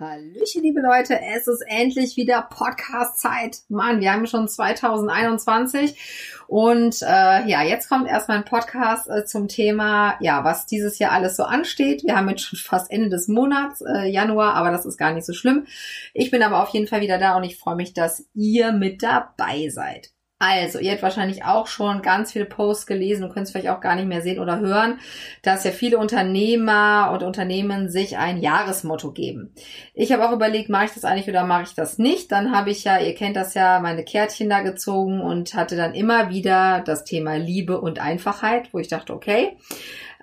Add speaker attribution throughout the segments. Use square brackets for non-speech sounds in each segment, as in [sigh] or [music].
Speaker 1: Hallöchen, liebe Leute, es ist endlich wieder Podcast-Zeit. Mann, wir haben schon 2021 und äh, ja, jetzt kommt erstmal ein Podcast äh, zum Thema, ja, was dieses Jahr alles so ansteht. Wir haben jetzt schon fast Ende des Monats, äh, Januar, aber das ist gar nicht so schlimm. Ich bin aber auf jeden Fall wieder da und ich freue mich, dass ihr mit dabei seid. Also, ihr habt wahrscheinlich auch schon ganz viele Posts gelesen und könnt es vielleicht auch gar nicht mehr sehen oder hören, dass ja viele Unternehmer und Unternehmen sich ein Jahresmotto geben. Ich habe auch überlegt, mache ich das eigentlich oder mache ich das nicht? Dann habe ich ja, ihr kennt das ja, meine Kärtchen da gezogen und hatte dann immer wieder das Thema Liebe und Einfachheit, wo ich dachte, okay,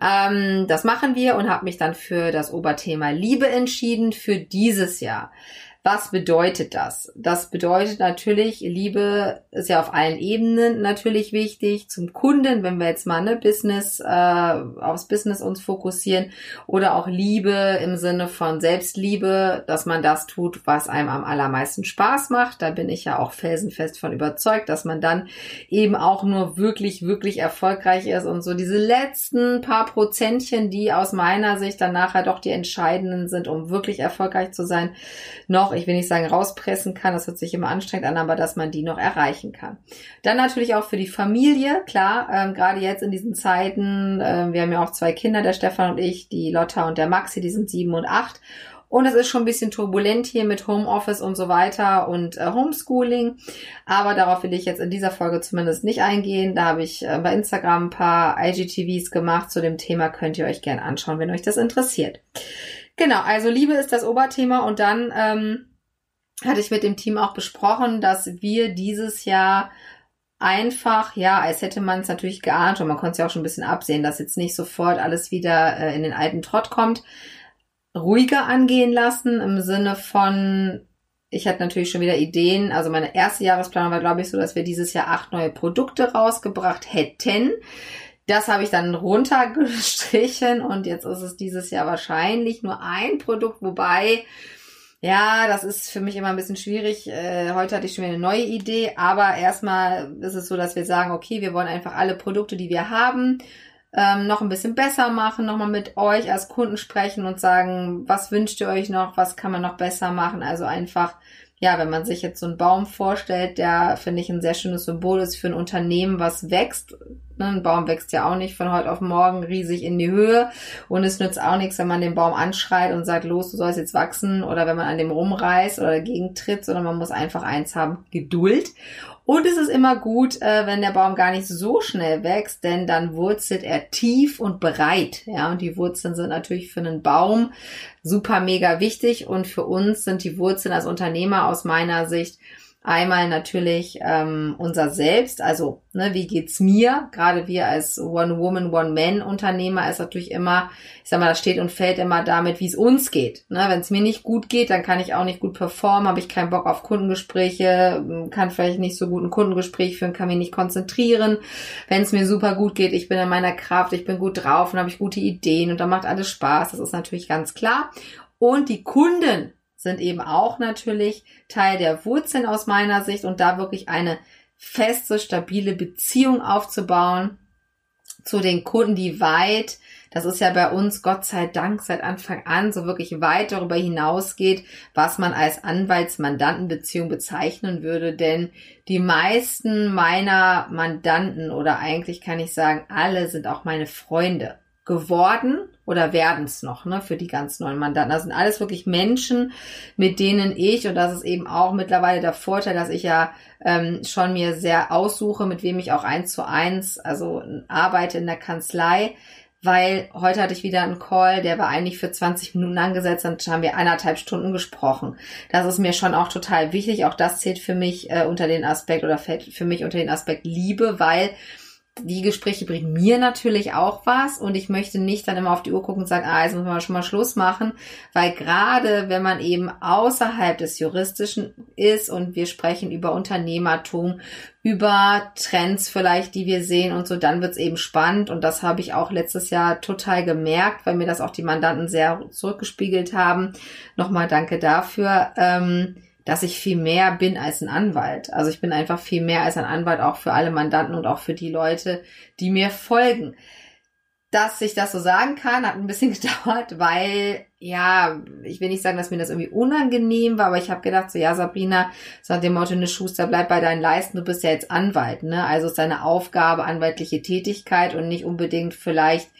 Speaker 1: ähm, das machen wir und habe mich dann für das Oberthema Liebe entschieden für dieses Jahr. Was bedeutet das? Das bedeutet natürlich, Liebe ist ja auf allen Ebenen natürlich wichtig. Zum Kunden, wenn wir jetzt mal ne Business äh, aufs Business uns fokussieren, oder auch Liebe im Sinne von Selbstliebe, dass man das tut, was einem am allermeisten Spaß macht. Da bin ich ja auch felsenfest von überzeugt, dass man dann eben auch nur wirklich, wirklich erfolgreich ist und so diese letzten paar Prozentchen, die aus meiner Sicht dann nachher doch die entscheidenden sind, um wirklich erfolgreich zu sein, noch ich will nicht sagen rauspressen kann, das hört sich immer anstrengend an, aber dass man die noch erreichen kann. Dann natürlich auch für die Familie, klar, ähm, gerade jetzt in diesen Zeiten, äh, wir haben ja auch zwei Kinder, der Stefan und ich, die Lotta und der Maxi, die sind sieben und acht. Und es ist schon ein bisschen turbulent hier mit Homeoffice und so weiter und äh, Homeschooling. Aber darauf will ich jetzt in dieser Folge zumindest nicht eingehen. Da habe ich äh, bei Instagram ein paar IGTVs gemacht zu dem Thema. Könnt ihr euch gerne anschauen, wenn euch das interessiert. Genau, also Liebe ist das Oberthema und dann ähm, hatte ich mit dem Team auch besprochen, dass wir dieses Jahr einfach, ja, als hätte man es natürlich geahnt und man konnte es ja auch schon ein bisschen absehen, dass jetzt nicht sofort alles wieder äh, in den alten Trott kommt, ruhiger angehen lassen im Sinne von, ich hatte natürlich schon wieder Ideen. Also meine erste Jahresplanung war, glaube ich, so, dass wir dieses Jahr acht neue Produkte rausgebracht hätten. Das habe ich dann runtergestrichen und jetzt ist es dieses Jahr wahrscheinlich nur ein Produkt, wobei ja, das ist für mich immer ein bisschen schwierig. Äh, heute hatte ich schon wieder eine neue Idee, aber erstmal ist es so, dass wir sagen, okay, wir wollen einfach alle Produkte, die wir haben, ähm, noch ein bisschen besser machen, nochmal mit euch als Kunden sprechen und sagen, was wünscht ihr euch noch, was kann man noch besser machen. Also einfach ja, wenn man sich jetzt so einen Baum vorstellt, der, finde ich, ein sehr schönes Symbol ist für ein Unternehmen, was wächst. Ne, ein Baum wächst ja auch nicht von heute auf morgen riesig in die Höhe. Und es nützt auch nichts, wenn man den Baum anschreit und sagt, los, du sollst jetzt wachsen. Oder wenn man an dem rumreißt oder dagegen tritt, sondern man muss einfach eins haben, Geduld. Und es ist immer gut, äh, wenn der Baum gar nicht so schnell wächst, denn dann wurzelt er tief und breit. Ja, und die Wurzeln sind natürlich für einen Baum super mega wichtig. Und für uns sind die Wurzeln als Unternehmer aus meiner Sicht Einmal natürlich ähm, unser Selbst, also ne, wie geht's mir? Gerade wir als One-Woman, One-Man-Unternehmer ist natürlich immer, ich sag mal, das steht und fällt immer damit, wie es uns geht. Ne? Wenn es mir nicht gut geht, dann kann ich auch nicht gut performen, habe ich keinen Bock auf Kundengespräche, kann vielleicht nicht so gut ein Kundengespräch führen, kann mich nicht konzentrieren. Wenn es mir super gut geht, ich bin in meiner Kraft, ich bin gut drauf und habe ich gute Ideen und dann macht alles Spaß, das ist natürlich ganz klar. Und die Kunden sind eben auch natürlich Teil der Wurzeln aus meiner Sicht und da wirklich eine feste, stabile Beziehung aufzubauen zu den Kunden, die weit, das ist ja bei uns Gott sei Dank seit Anfang an so wirklich weit darüber hinausgeht, was man als Anwaltsmandantenbeziehung bezeichnen würde, denn die meisten meiner Mandanten oder eigentlich kann ich sagen, alle sind auch meine Freunde geworden oder werden es noch, ne, für die ganz neuen Mandanten. Das sind alles wirklich Menschen, mit denen ich, und das ist eben auch mittlerweile der Vorteil, dass ich ja ähm, schon mir sehr aussuche, mit wem ich auch eins zu eins, also arbeite in der Kanzlei, weil heute hatte ich wieder einen Call, der war eigentlich für 20 Minuten angesetzt, und haben wir eineinhalb Stunden gesprochen. Das ist mir schon auch total wichtig. Auch das zählt für mich äh, unter den Aspekt oder fällt für mich unter den Aspekt Liebe, weil die Gespräche bringen mir natürlich auch was und ich möchte nicht dann immer auf die Uhr gucken und sagen, ah, jetzt müssen wir schon mal Schluss machen, weil gerade wenn man eben außerhalb des Juristischen ist und wir sprechen über Unternehmertum, über Trends vielleicht, die wir sehen und so, dann wird's eben spannend und das habe ich auch letztes Jahr total gemerkt, weil mir das auch die Mandanten sehr zurückgespiegelt haben. Nochmal danke dafür. Ähm, dass ich viel mehr bin als ein Anwalt. Also ich bin einfach viel mehr als ein Anwalt auch für alle Mandanten und auch für die Leute, die mir folgen. Dass ich das so sagen kann, hat ein bisschen [laughs] gedauert, weil, ja, ich will nicht sagen, dass mir das irgendwie unangenehm war, aber ich habe gedacht, so, ja, Sabrina, so nach dem Motto, ne Schuster, bleib bei deinen Leisten, du bist ja jetzt Anwalt, ne? Also ist deine Aufgabe anwaltliche Tätigkeit und nicht unbedingt vielleicht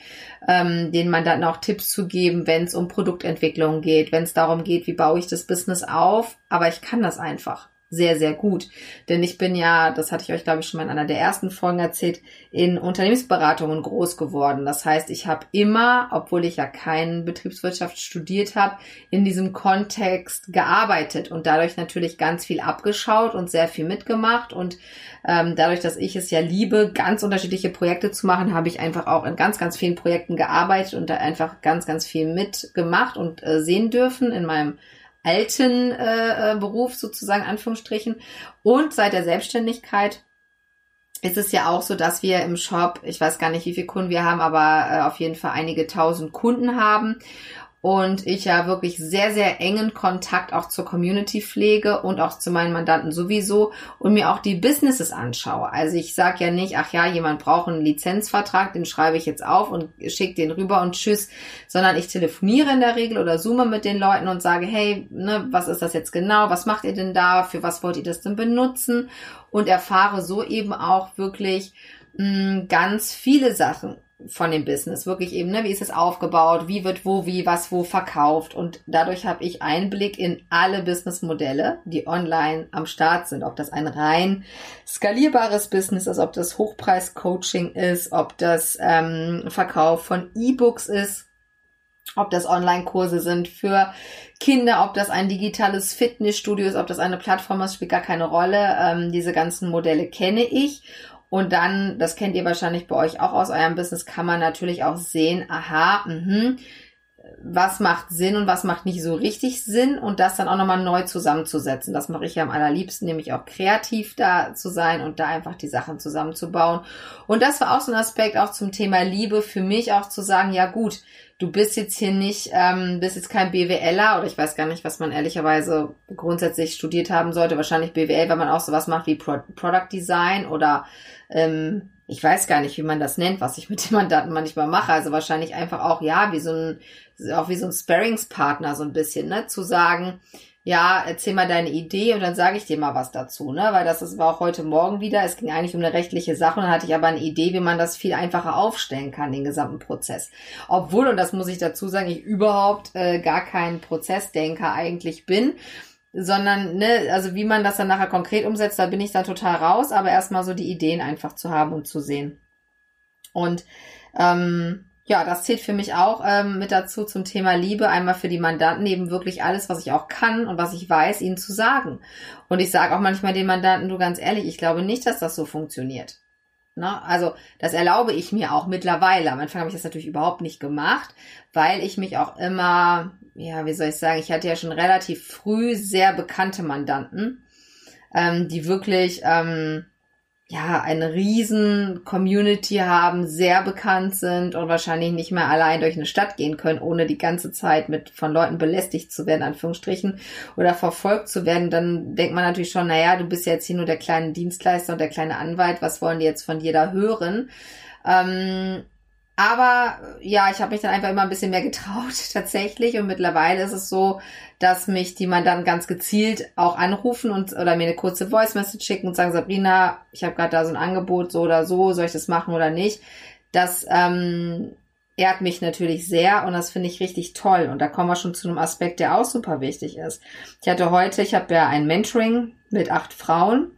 Speaker 1: ähm, den Mandanten auch Tipps zu geben, wenn es um Produktentwicklung geht, wenn es darum geht, wie baue ich das Business auf, aber ich kann das einfach sehr, sehr gut. Denn ich bin ja, das hatte ich euch, glaube ich, schon mal in einer der ersten Folgen erzählt, in Unternehmensberatungen groß geworden. Das heißt, ich habe immer, obwohl ich ja keinen Betriebswirtschaft studiert habe, in diesem Kontext gearbeitet und dadurch natürlich ganz viel abgeschaut und sehr viel mitgemacht. Und ähm, dadurch, dass ich es ja liebe, ganz unterschiedliche Projekte zu machen, habe ich einfach auch in ganz, ganz vielen Projekten gearbeitet und da einfach ganz, ganz viel mitgemacht und äh, sehen dürfen in meinem alten äh, äh, Beruf sozusagen, Anführungsstrichen. Und seit der Selbstständigkeit ist es ja auch so, dass wir im Shop, ich weiß gar nicht, wie viele Kunden wir haben, aber äh, auf jeden Fall einige tausend Kunden haben und ich ja wirklich sehr, sehr engen Kontakt auch zur Community pflege und auch zu meinen Mandanten sowieso und mir auch die Businesses anschaue. Also ich sage ja nicht, ach ja, jemand braucht einen Lizenzvertrag, den schreibe ich jetzt auf und schicke den rüber und tschüss, sondern ich telefoniere in der Regel oder zoome mit den Leuten und sage, hey, ne, was ist das jetzt genau? Was macht ihr denn da? Für was wollt ihr das denn benutzen? Und erfahre so eben auch wirklich mh, mm, ganz viele Sachen von dem Business. Wirklich eben, ne, wie ist es aufgebaut, wie wird wo, wie, was, wo verkauft. Und dadurch habe ich Einblick in alle Businessmodelle, die online am Start sind. Ob das ein rein skalierbares Business ist, ob das Hochpreis-Coaching ist, ob das ähm, Verkauf von E-Books ist, ob das Online-Kurse sind für Kinder, ob das ein digitales Fitnessstudio ist, ob das eine Plattform ist, spielt gar keine Rolle. Ähm, diese ganzen Modelle kenne ich und dann, das kennt ihr wahrscheinlich bei euch auch aus eurem Business, kann man natürlich auch sehen, aha, mh, was macht Sinn und was macht nicht so richtig Sinn und das dann auch nochmal neu zusammenzusetzen. Das mache ich ja am allerliebsten, nämlich auch kreativ da zu sein und da einfach die Sachen zusammenzubauen. Und das war auch so ein Aspekt auch zum Thema Liebe für mich auch zu sagen, ja gut, du bist jetzt hier nicht, ähm, bist jetzt kein BWLer oder ich weiß gar nicht, was man ehrlicherweise grundsätzlich studiert haben sollte. Wahrscheinlich BWL, wenn man auch sowas macht wie Pro Product Design oder ähm, ich weiß gar nicht, wie man das nennt, was ich mit den Mandanten manchmal mache. Also wahrscheinlich einfach auch, ja, wie so ein, auch wie so ein Sparringspartner so ein bisschen, ne, zu sagen, ja, erzähl mal deine Idee und dann sage ich dir mal was dazu, ne? Weil das ist, war auch heute Morgen wieder. Es ging eigentlich um eine rechtliche Sache und dann hatte ich aber eine Idee, wie man das viel einfacher aufstellen kann, den gesamten Prozess. Obwohl, und das muss ich dazu sagen, ich überhaupt äh, gar kein Prozessdenker eigentlich bin, sondern, ne, also wie man das dann nachher konkret umsetzt, da bin ich dann total raus, aber erstmal so die Ideen einfach zu haben und zu sehen. Und ähm, ja, das zählt für mich auch ähm, mit dazu zum Thema Liebe. Einmal für die Mandanten eben wirklich alles, was ich auch kann und was ich weiß, ihnen zu sagen. Und ich sage auch manchmal den Mandanten, du ganz ehrlich, ich glaube nicht, dass das so funktioniert. Ne? Also das erlaube ich mir auch mittlerweile. Am Anfang habe ich das natürlich überhaupt nicht gemacht, weil ich mich auch immer, ja, wie soll ich sagen, ich hatte ja schon relativ früh sehr bekannte Mandanten, ähm, die wirklich ähm, ja, eine riesen Community haben, sehr bekannt sind und wahrscheinlich nicht mehr allein durch eine Stadt gehen können, ohne die ganze Zeit mit von Leuten belästigt zu werden, Anführungsstrichen, oder verfolgt zu werden, dann denkt man natürlich schon, naja, du bist jetzt hier nur der kleine Dienstleister und der kleine Anwalt, was wollen die jetzt von dir da hören? Ähm, aber ja, ich habe mich dann einfach immer ein bisschen mehr getraut [laughs] tatsächlich und mittlerweile ist es so, dass mich die Mandanten ganz gezielt auch anrufen und oder mir eine kurze Voice Message schicken und sagen, Sabrina, ich habe gerade da so ein Angebot, so oder so, soll ich das machen oder nicht? Das ähm, ehrt mich natürlich sehr und das finde ich richtig toll. Und da kommen wir schon zu einem Aspekt, der auch super wichtig ist. Ich hatte heute, ich habe ja ein Mentoring mit acht Frauen,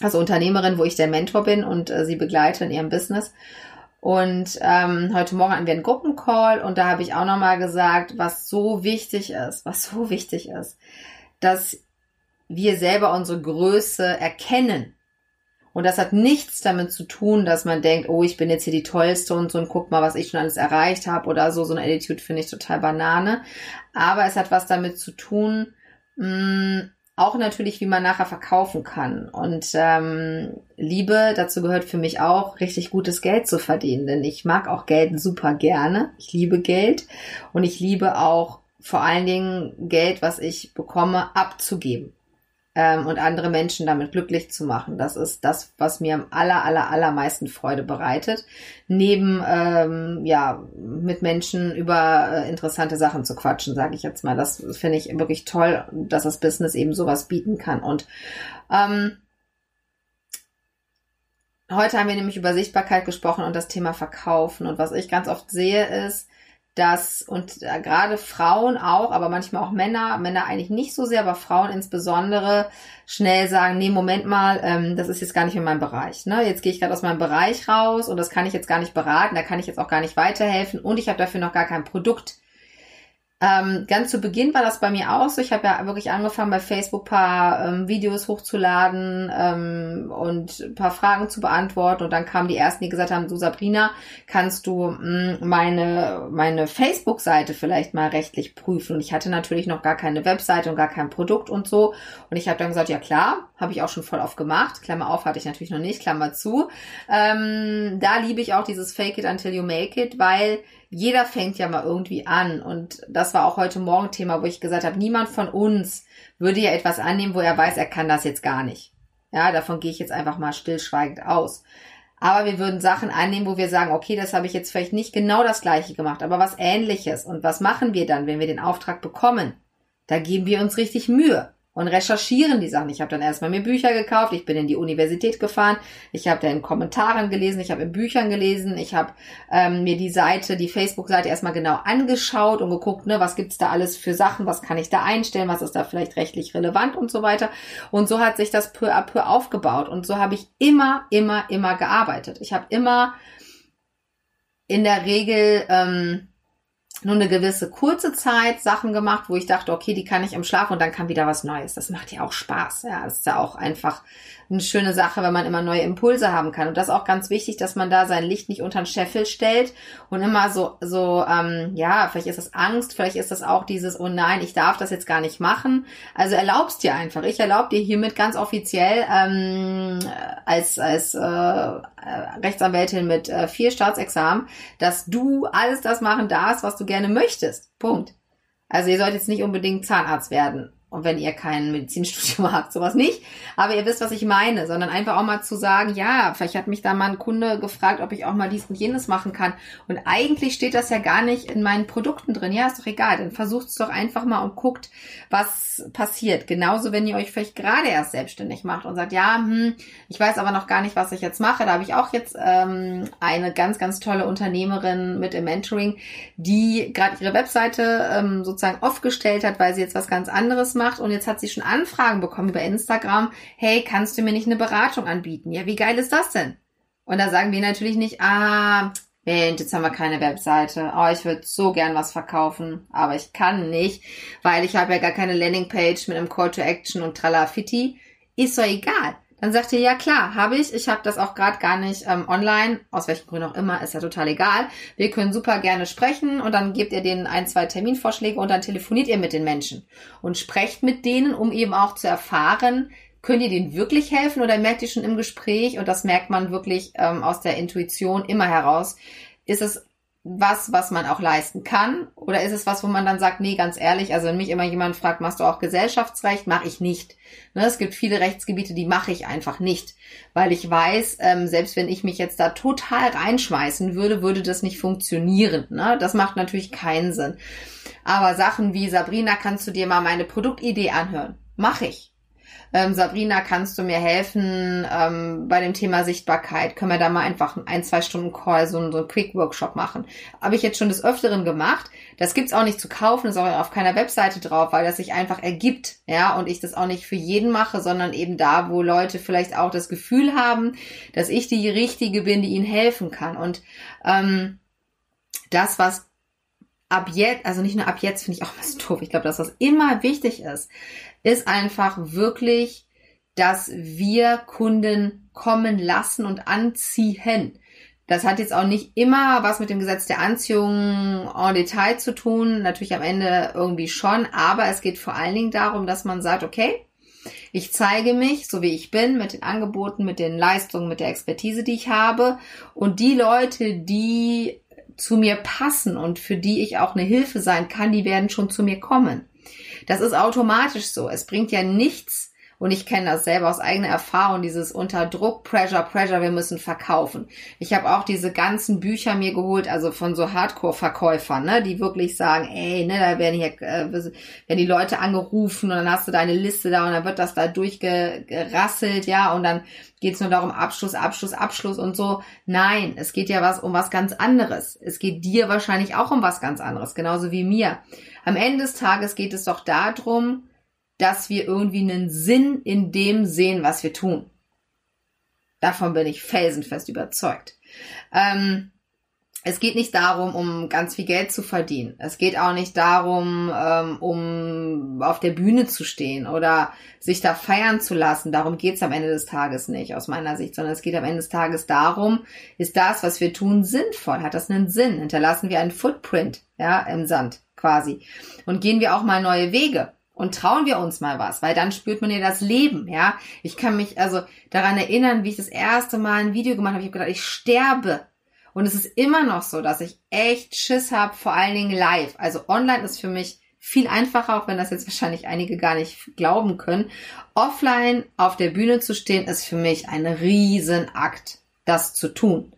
Speaker 1: also Unternehmerin, wo ich der Mentor bin und äh, sie begleite in ihrem Business. Und ähm, heute Morgen hatten wir einen Gruppencall und da habe ich auch nochmal gesagt, was so wichtig ist, was so wichtig ist, dass wir selber unsere Größe erkennen Und das hat nichts damit zu tun, dass man denkt, oh, ich bin jetzt hier die Tollste und so und guck mal, was ich schon alles erreicht habe oder so. So eine Attitude finde ich total Banane. Aber es hat was damit zu tun, mh, mm, auch natürlich, wie man nachher verkaufen kann. Und ähm, Liebe, dazu gehört für mich auch, richtig gutes Geld zu verdienen. Denn ich mag auch Geld super gerne. Ich liebe Geld und ich liebe auch vor allen Dingen Geld, was ich bekomme, abzugeben ähm, und andere Menschen damit glücklich zu machen. Das ist das, was mir am aller, aller, allermeisten Freude bereitet. Neben, ähm, ja, mit Menschen über äh, interessante Sachen zu quatschen, sage ich jetzt mal. Das finde ich wirklich toll, dass das Business eben sowas bieten kann. Und ähm, heute haben wir nämlich über Sichtbarkeit gesprochen und das Thema Verkaufen. Und was ich ganz oft sehe, ist, dass, und äh, gerade Frauen auch, aber manchmal auch Männer, Männer eigentlich nicht so sehr, aber Frauen insbesondere schnell sagen, nee, Moment mal, ähm, das ist jetzt gar nicht mehr mein Bereich. Ne? Jetzt gehe ich gerade aus meinem Bereich raus und das kann ich jetzt gar nicht beraten, da kann ich jetzt auch gar nicht weiterhelfen und ich habe dafür noch gar kein Produkt ähm, ganz zu Beginn war das bei mir auch so. Ich habe ja wirklich angefangen, bei Facebook paar ähm, Videos hochzuladen ähm, und paar Fragen zu beantworten. Und dann kamen die ersten, die gesagt haben, du Sabrina, kannst du mh, hm, meine, meine Facebook-Seite vielleicht mal rechtlich prüfen? Und ich hatte natürlich noch gar keine Webseite und gar kein Produkt und so. Und ich habe dann gesagt, ja klar, habe ich auch schon voll oft gemacht. Klammer auf hatte ich natürlich noch nicht, Klammer zu. Ähm, da liebe ich auch dieses Fake it until you make it, weil jeder fängt ja mal irgendwie an. Und das war auch heute Morgen Thema, wo ich gesagt habe, niemand von uns würde ja etwas annehmen, wo er weiß, er kann das jetzt gar nicht. Ja, davon gehe ich jetzt einfach mal stillschweigend aus. Aber wir würden Sachen annehmen, wo wir sagen, okay, das habe ich jetzt vielleicht nicht genau das gleiche gemacht, aber was ähnliches. Und was machen wir dann, wenn wir den Auftrag bekommen? Da geben wir uns richtig Mühe und recherchieren die Sachen. Ich habe dann erstmal mir Bücher gekauft, ich bin in die Universität gefahren, ich habe da in Kommentaren gelesen, ich habe in Büchern gelesen, ich habe ähm, mir die Seite, die Facebook-Seite erstmal genau angeschaut und geguckt, ne, was gibt's da alles für Sachen, was kann ich da einstellen, was ist da vielleicht rechtlich relevant und so weiter. Und so hat sich das peu à peu aufgebaut und so habe ich immer, immer, immer gearbeitet. Ich habe immer in der Regel ähm, nur eine gewisse kurze Zeit Sachen gemacht, wo ich dachte, okay, die kann ich im Schlaf und dann kam wieder was Neues. Das macht ja auch Spaß. Ja, das ist ja auch einfach eine schöne Sache, wenn man immer neue Impulse haben kann. Und das ist auch ganz wichtig, dass man da sein Licht nicht unter den Scheffel stellt und immer so, so, ähm, ja, vielleicht ist das Angst, vielleicht ist das auch dieses, oh nein, ich darf das jetzt gar nicht machen. Also erlaubst dir einfach. Ich erlaube dir hiermit ganz offiziell ähm, als, als äh, Rechtsanwältin mit äh, vier Staatsexamen, dass du alles das machen darfst, was du gerne möchtest. Punkt. Also ihr sollt jetzt nicht unbedingt Zahnarzt werden und wenn ihr kein Medizinstudium [laughs] habt, sowas nicht. Aber ihr wisst, was ich meine, sondern einfach auch mal zu sagen, ja, vielleicht hat mich da mal ein Kunde gefragt, ob ich auch mal dies und jenes machen kann. Und eigentlich steht das ja gar nicht in meinen Produkten drin. Ja, ist doch egal. Dann versucht es doch einfach mal und guckt, was passiert. Genauso, wenn ihr euch vielleicht gerade erst selbstständig macht und sagt, ja, hm, ich weiß aber noch gar nicht, was ich jetzt mache. Da habe ich auch jetzt ähm, eine ganz, ganz tolle Unternehmerin mit im Mentoring, die gerade ihre Webseite ähm, sozusagen aufgestellt hat, weil sie jetzt was ganz anderes macht macht und jetzt hat sie schon Anfragen bekommen über Instagram. Hey, kannst du mir nicht eine Beratung anbieten? Ja, wie geil ist das denn? Und da sagen wir natürlich nicht, ah, Mensch, jetzt haben wir keine Webseite. Oh, ich würde so gern was verkaufen, aber ich kann nicht, weil ich habe ja gar keine Landingpage mit einem Call to Action und Tralafitti. Ist doch egal. Dann sagt ihr, ja klar, habe ich. Ich habe das auch gerade gar nicht ähm, online, aus welchen Gründen auch immer, ist ja total egal. Wir können super gerne sprechen und dann gebt ihr denen ein, zwei Terminvorschläge und dann telefoniert ihr mit den Menschen und sprecht mit denen, um eben auch zu erfahren, könnt ihr denen wirklich helfen oder merkt ihr schon im Gespräch, und das merkt man wirklich ähm, aus der Intuition immer heraus, ist es was, was man auch leisten kann? Oder ist es was, wo man dann sagt, nee, ganz ehrlich, also wenn mich immer jemand fragt, machst du auch Gesellschaftsrecht, mache ich nicht. Ne, es gibt viele Rechtsgebiete, die mache ich einfach nicht, weil ich weiß, ähm, selbst wenn ich mich jetzt da total reinschmeißen würde, würde das nicht funktionieren. Ne? Das macht natürlich keinen Sinn. Aber Sachen wie Sabrina, kannst du dir mal meine Produktidee anhören? Mache ich ähm, Sabrina, kannst du mir helfen ähm, bei dem Thema Sichtbarkeit? Können wir da mal einfach ein, zwei Stunden Call, so, so einen Quick-Workshop machen? Habe ich jetzt schon des Öfteren gemacht. Das gibt's auch nicht zu kaufen, ist auch auf keiner Webseite drauf, weil das sich einfach ergibt, ja, und ich das auch nicht für jeden mache, sondern eben da, wo Leute vielleicht auch das Gefühl haben, dass ich die Richtige bin, die ihnen helfen kann. Und ähm, das, was ab jetzt, also nicht nur ab jetzt, finde ich auch was [laughs] doof. Ich glaube, dass das immer wichtig ist, ist einfach wirklich dass wir Kunden kommen lassen und anziehen. Das hat jetzt auch nicht immer was mit dem Gesetz der Anziehung en Detail zu tun, natürlich am Ende irgendwie schon, aber es geht vor allen Dingen darum, dass man sagt, okay, ich zeige mich, so wie ich bin, mit den Angeboten, mit den Leistungen, mit der Expertise, die ich habe. Und die Leute, die zu mir passen und für die ich auch eine Hilfe sein kann, die werden schon zu mir kommen. Das ist automatisch so. Es bringt ja nichts, und ich kenne das selber aus eigener Erfahrung, dieses unter Druck, Pressure, Pressure, wir müssen verkaufen. Ich habe auch diese ganzen Bücher mir geholt, also von so Hardcore-Verkäufern, ne, die wirklich sagen, ey, ne, da werden hier, äh, werden die Leute angerufen und dann hast du deine Liste da und dann wird das da durchgerasselt, ja, und dann geht's nur darum, Abschluss, Abschluss, Abschluss und so. Nein, es geht ja was um was ganz anderes. Es geht dir wahrscheinlich auch um was ganz anderes, genauso wie mir. Am Ende des Tages geht es doch darum, dass wir irgendwie einen Sinn in dem sehen, was wir tun. Davon bin ich felsenfest überzeugt. Ähm, es geht nicht darum, um ganz viel Geld zu verdienen. Es geht auch nicht darum, ähm, um auf der Bühne zu stehen oder sich da feiern zu lassen. Darum geht's am Ende des Tages nicht, aus meiner Sicht, sondern es geht am Ende des Tages darum, ist das, was wir tun, sinnvoll? Hat das einen Sinn? Hinterlassen wir einen Footprint, ja, im Sand quasi? Und gehen wir auch mal neue Wege? Und trauen wir uns mal was, weil dann spürt man ja das Leben, ja. Ich kann mich also daran erinnern, wie ich das erste Mal ein Video gemacht habe. Ich habe gedacht, ich sterbe. Und es ist immer noch so, dass ich echt Schiss habe, vor allen Dingen live. Also online ist für mich viel einfacher, auch wenn das jetzt wahrscheinlich einige gar nicht glauben können. Offline auf der Bühne zu stehen, ist für mich ein Riesenakt, das zu tun.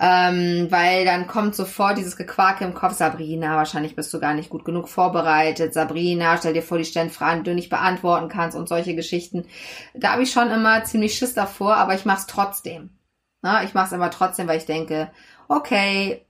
Speaker 1: Ähm, weil dann kommt sofort dieses Gequake im Kopf, Sabrina, wahrscheinlich bist du gar nicht gut genug vorbereitet. Sabrina, stell dir vor, die stellen Fragen, die du nicht beantworten kannst und solche Geschichten. Da habe ich schon immer ziemlich Schiss davor, aber ich mache es trotzdem. Na, ich mache es aber trotzdem, weil ich denke, okay,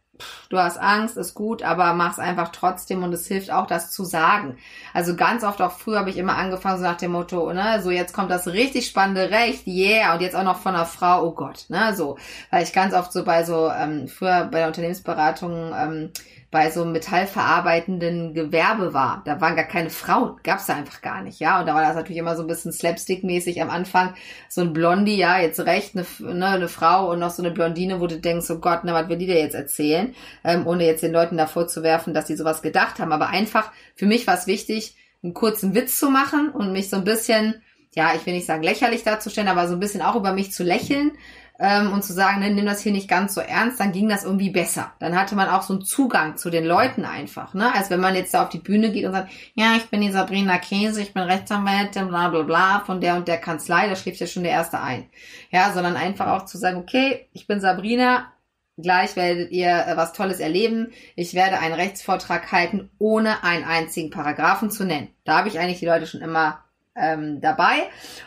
Speaker 1: du hast Angst, ist gut, aber mach's einfach trotzdem und es hilft auch, das zu sagen. Also ganz oft auch früher habe ich immer angefangen so nach dem Motto, ne, so jetzt kommt das richtig spannende Recht, yeah, und jetzt auch noch von einer Frau, oh Gott, ne, so, weil ich ganz oft so bei so ähm, früher bei der Unternehmensberatung ähm, bei so einem metallverarbeitenden Gewerbe war. Da waren gar keine Frauen, gab's da einfach gar nicht, ja. Und da war das natürlich immer so ein bisschen slapstick-mäßig am Anfang. So ein Blondie, ja, jetzt recht, eine, ne, eine Frau und noch so eine Blondine, wo du denkst, oh Gott, na, was will die dir jetzt erzählen? Ähm, ohne jetzt den Leuten davor zu werfen, dass die sowas gedacht haben. Aber einfach, für mich war es wichtig, einen kurzen Witz zu machen und mich so ein bisschen, ja, ich will nicht sagen lächerlich darzustellen, aber so ein bisschen auch über mich zu lächeln ähm, und zu sagen, ne, nimm das hier nicht ganz so ernst, dann ging das irgendwie besser. Dann hatte man auch so einen Zugang zu den Leuten einfach, ne? Als wenn man jetzt da auf die Bühne geht und sagt, ja, ich bin die Sabrina Käse, ich bin Rechtsanwältin, bla bla bla, von der und der Kanzlei, da schläft ja schon der Erste ein. Ja, sondern einfach auch zu sagen, okay, ich bin Sabrina, Gleich werdet ihr äh, was Tolles erleben. Ich werde einen Rechtsvortrag halten, ohne einen einzigen Paragraphen zu nennen. Da habe ich eigentlich die Leute schon immer ähm, dabei.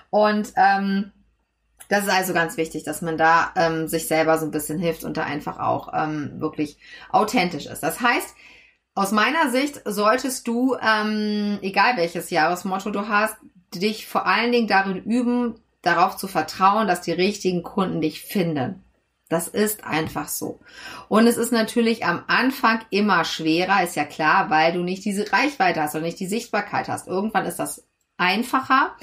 Speaker 1: Und ähm, das ist also ganz wichtig, dass man da ähm, sich selber so ein bisschen hilft und da einfach auch ähm, wirklich authentisch ist. Das heißt, aus meiner Sicht solltest du, ähm, egal welches Jahresmotto du hast, dich vor allen Dingen darin üben, darauf zu vertrauen, dass die richtigen Kunden dich finden. Das ist einfach so. Und es ist natürlich am Anfang immer schwerer, ist ja klar, weil du nicht diese Reichweite hast und nicht die Sichtbarkeit hast. Irgendwann ist das einfacher.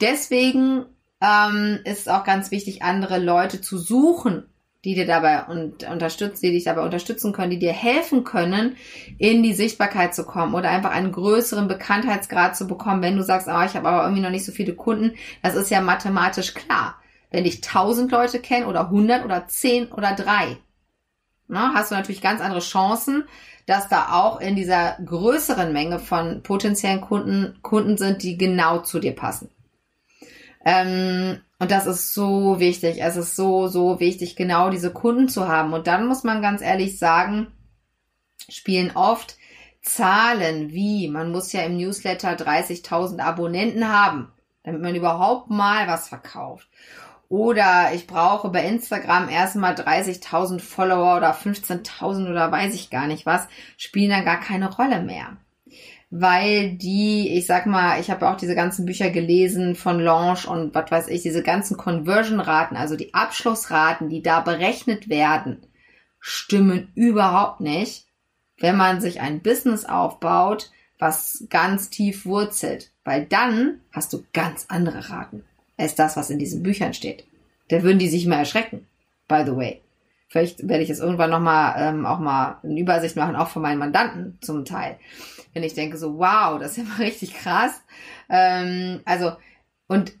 Speaker 1: Deswegen ähm, ist auch ganz wichtig, andere Leute zu suchen, die dir dabei und unterstützen, die dich dabei unterstützen können, die dir helfen können, in die Sichtbarkeit zu kommen oder einfach einen größeren Bekanntheitsgrad zu bekommen, wenn du sagst, oh, ich habe aber irgendwie noch nicht so viele Kunden. Das ist ja mathematisch klar. Wenn dich tausend Leute kennen oder hundert oder zehn oder drei, na, hast du natürlich ganz andere Chancen, dass da auch in dieser größeren Menge von potenziellen Kunden Kunden sind, die genau zu dir passen. Ähm, und das ist so wichtig. Es ist so, so wichtig, genau diese Kunden zu haben. Und dann muss man ganz ehrlich sagen, spielen oft Zahlen wie, man muss ja im Newsletter 30.000 Abonnenten haben, damit man überhaupt mal was verkauft. Oder ich brauche bei Instagram erstmal 30.000 Follower oder 15.000 oder weiß ich gar nicht was, spielen dann gar keine Rolle mehr weil die, ich sag mal, ich habe auch diese ganzen Bücher gelesen von Launch und was weiß ich, diese ganzen Conversion-Raten, also die Abschlussraten, die da berechnet werden, stimmen überhaupt nicht, wenn man sich ein Business aufbaut, was ganz tief wurzelt, weil dann hast du ganz andere Raten. als das, was in diesen Büchern steht. Da würden die sich mal erschrecken, by the way. Vielleicht werde ich jetzt irgendwann nochmal ähm, auch mal eine Übersicht machen, auch von meinen Mandanten zum Teil. Wenn ich denke so, wow, das ist ja mal richtig krass. Ähm, also, und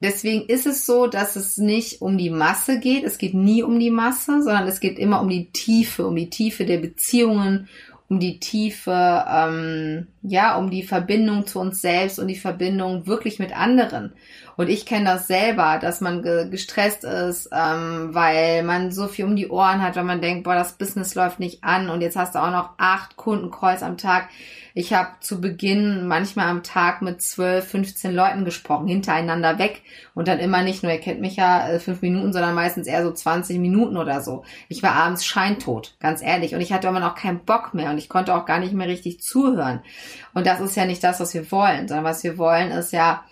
Speaker 1: deswegen ist es so, dass es nicht um die Masse geht. Es geht nie um die Masse, sondern es geht immer um die Tiefe, um die Tiefe der Beziehungen, um die Tiefe, ähm, ja, um die Verbindung zu uns selbst und die Verbindung wirklich mit anderen. Und ich kenne das selber, dass man ge gestresst ist, ähm, weil man so viel um die Ohren hat, weil man denkt, boah, das Business läuft nicht an und jetzt hast du auch noch acht Kundencalls am Tag. Ich habe zu Beginn manchmal am Tag mit 12, 15 Leuten gesprochen, hintereinander weg. Und dann immer nicht nur, ihr kennt mich ja, äh, fünf Minuten, sondern meistens eher so 20 Minuten oder so. Ich war abends scheintot, ganz ehrlich. Und ich hatte immer noch keinen Bock mehr und ich konnte auch gar nicht mehr richtig zuhören. Und das ist ja nicht das, was wir wollen, sondern was wir wollen, ist ja,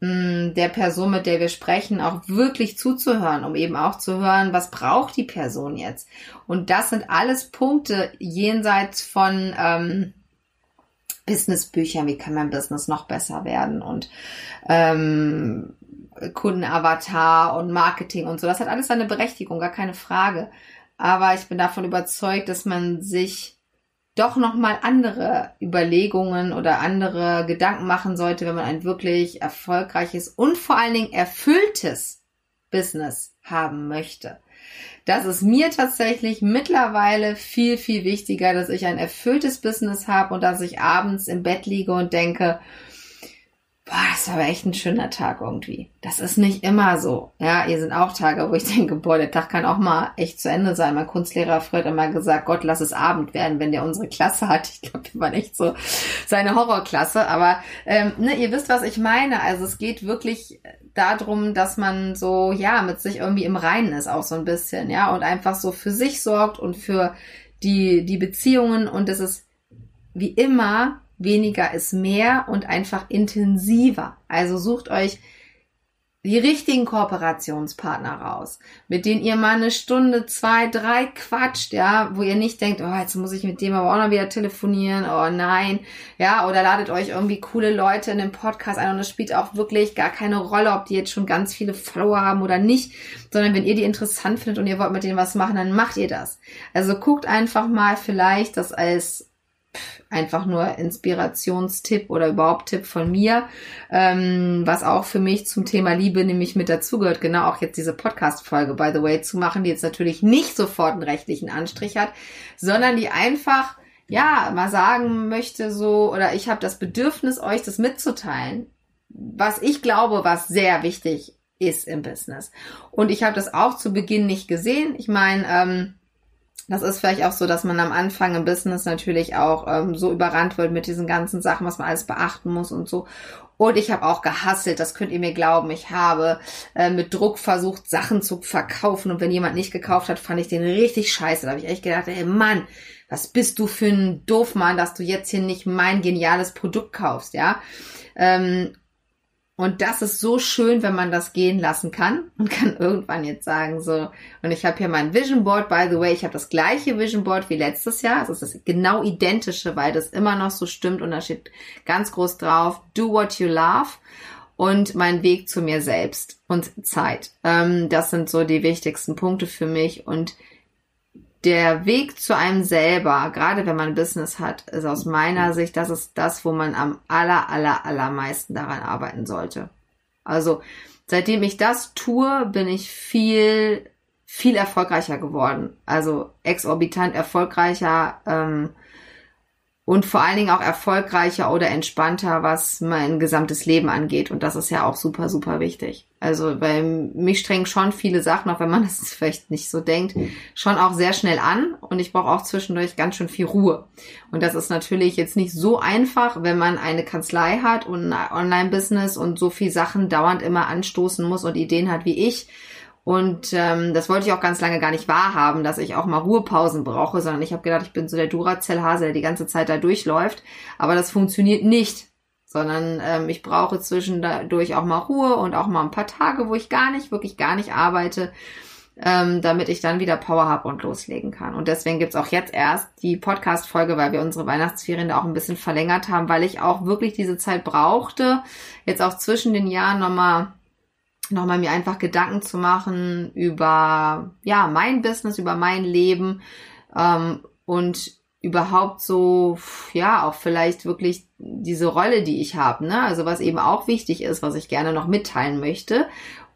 Speaker 1: mm, der Person, mit der wir sprechen, auch wirklich zuzuhören, um eben auch zu hören, was braucht die Person jetzt. Und das sind alles Punkte jenseits von ähm, Businessbüchern, wie kann mein Business noch besser werden und ähm, Kundenavatar und Marketing und so. Das hat alles seine Berechtigung, gar keine Frage. Aber ich bin davon überzeugt, dass man sich doch nochmal andere Überlegungen oder andere Gedanken machen sollte, wenn man ein wirklich erfolgreiches und vor allen Dingen erfülltes Business haben möchte. Das ist mir tatsächlich mittlerweile viel, viel wichtiger, dass ich ein erfülltes Business habe und dass ich abends im Bett liege und denke, boah, das war aber echt ein schöner Tag irgendwie. Das ist nicht immer so. Ja, hier sind auch Tage, wo ich [laughs] denke, boah, der Tag kann auch mal echt zu Ende sein. Mein Kunstlehrer Fred hat immer gesagt, Gott, lass es Abend werden, wenn der unsere Klasse hat. Ich glaube, wir waren echt so seine Horrorklasse. Aber ähm, ne, ihr wisst, was ich meine. Also es geht wirklich darum, dass man so, ja, mit sich irgendwie im Reinen ist, auch so ein bisschen, ja, und einfach so für sich sorgt und für die, die Beziehungen und es ist wie immer weniger ist mehr und einfach intensiver. Also sucht euch die richtigen Kooperationspartner raus, mit denen ihr mal eine Stunde, zwei, drei quatscht, ja, wo ihr nicht denkt, oh, jetzt muss ich mit dem aber auch noch wieder telefonieren, oh nein, ja, oder ladet euch irgendwie coole Leute in den Podcast ein und es spielt auch wirklich gar keine Rolle, ob die jetzt schon ganz viele Follower haben oder nicht, sondern wenn ihr die interessant findet und ihr wollt mit denen was machen, dann macht ihr das. Also guckt einfach mal vielleicht das als einfach nur Inspirationstipp oder überhaupt Tipp von mir, ähm, was auch für mich zum Thema Liebe nämlich mit dazugehört, genau auch jetzt diese Podcast-Folge, by the way, zu machen, die jetzt natürlich nicht sofort einen rechtlichen Anstrich hat, sondern die einfach, ja, mal sagen möchte so, oder ich habe das Bedürfnis, euch das mitzuteilen, was ich glaube, was sehr wichtig ist im Business. Und ich habe das auch zu Beginn nicht gesehen. Ich meine, ähm, das ist vielleicht auch so, dass man am Anfang im Business natürlich auch ähm, so überrannt wird mit diesen ganzen Sachen, was man alles beachten muss und so. Und ich habe auch gehasselt, das könnt ihr mir glauben. Ich habe äh, mit Druck versucht, Sachen zu verkaufen. Und wenn jemand nicht gekauft hat, fand ich den richtig scheiße. Da habe ich echt gedacht, ey Mann, was bist du für ein Doofmann, dass du jetzt hier nicht mein geniales Produkt kaufst, ja? Ähm, und das ist so schön, wenn man das gehen lassen kann und kann [laughs] irgendwann jetzt sagen so, und ich habe hier mein Vision Board, by the way, ich habe das gleiche Vision Board wie letztes Jahr, also es ist das genau identische, weil das immer noch so stimmt und da steht ganz groß drauf, do what you love und mein Weg zu mir selbst und Zeit. Ähm, das sind so die wichtigsten Punkte für mich und der Weg zu einem selber, gerade wenn man Business hat, ist aus meiner Sicht, das ist das, wo man am aller, aller, allermeisten daran arbeiten sollte. Also, seitdem ich das tue, bin ich viel, viel erfolgreicher geworden. Also exorbitant erfolgreicher, ähm, und vor allen Dingen auch erfolgreicher oder entspannter, was mein gesamtes Leben angeht. Und das ist ja auch super, super wichtig. Also, weil mich strengen schon viele Sachen, auch wenn man [laughs] das vielleicht nicht so denkt, schon auch sehr schnell an. Und ich brauche auch zwischendurch ganz schön viel Ruhe. Und das ist natürlich jetzt nicht so einfach, wenn man eine Kanzlei hat und ein Online-Business und so viel Sachen dauernd immer anstoßen muss und Ideen hat wie ich und ähm, das wollte ich auch ganz lange gar nicht wahrhaben, dass ich auch mal Ruhepausen brauche, sondern ich habe gedacht, ich bin so der Duracell-Hase, der die ganze Zeit da durchläuft. Aber das funktioniert nicht, sondern ähm, ich brauche zwischendurch auch mal Ruhe und auch mal ein paar Tage, wo ich gar nicht, wirklich gar nicht arbeite, ähm, damit ich dann wieder Power habe und loslegen kann. Und deswegen gibt's auch jetzt erst die Podcast-Folge, weil wir unsere Weihnachtsferien da auch ein bisschen verlängert haben, weil ich auch wirklich diese Zeit brauchte, jetzt auch zwischen den Jahren nochmal nochmal mir einfach Gedanken zu machen über, ja, mein Business, über mein Leben ähm, und überhaupt so, ja, auch vielleicht wirklich diese Rolle, die ich habe, ne? Also was eben auch wichtig ist, was ich gerne noch mitteilen möchte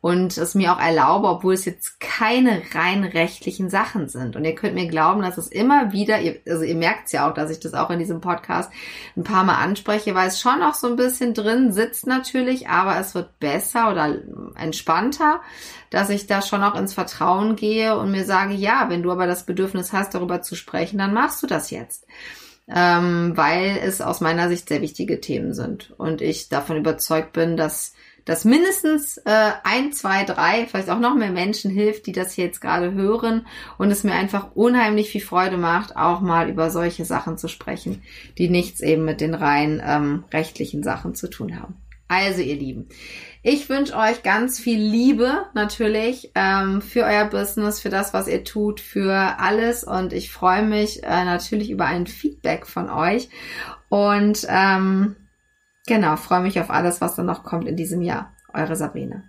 Speaker 1: und es mir auch erlaube, obwohl es jetzt keine rein rechtlichen Sachen sind. Und ihr könnt mir glauben, dass es immer wieder, also ihr merkt es ja auch, dass ich das auch in diesem Podcast ein paar Mal anspreche, weil es schon noch so ein bisschen drin sitzt natürlich, aber es wird besser oder entspannter, dass ich da schon auch ins Vertrauen gehe und mir sage, ja, wenn du aber das Bedürfnis hast, darüber zu sprechen, dann machst du das jetzt. Ähm, weil es aus meiner Sicht sehr wichtige Themen sind und ich davon überzeugt bin, dass dass mindestens äh, ein, zwei, drei, vielleicht auch noch mehr Menschen hilft, die das hier jetzt gerade hören und es mir einfach unheimlich viel Freude macht, auch mal über solche Sachen zu sprechen, die nichts eben mit den rein ähm, rechtlichen Sachen zu tun haben. Also ihr Lieben, ich wünsche euch ganz viel Liebe natürlich ähm, für euer Business, für das, was ihr tut, für alles und ich freue mich äh, natürlich über ein Feedback von euch und ähm, Genau, freue mich auf alles, was dann noch kommt in diesem Jahr. Eure Sabrina.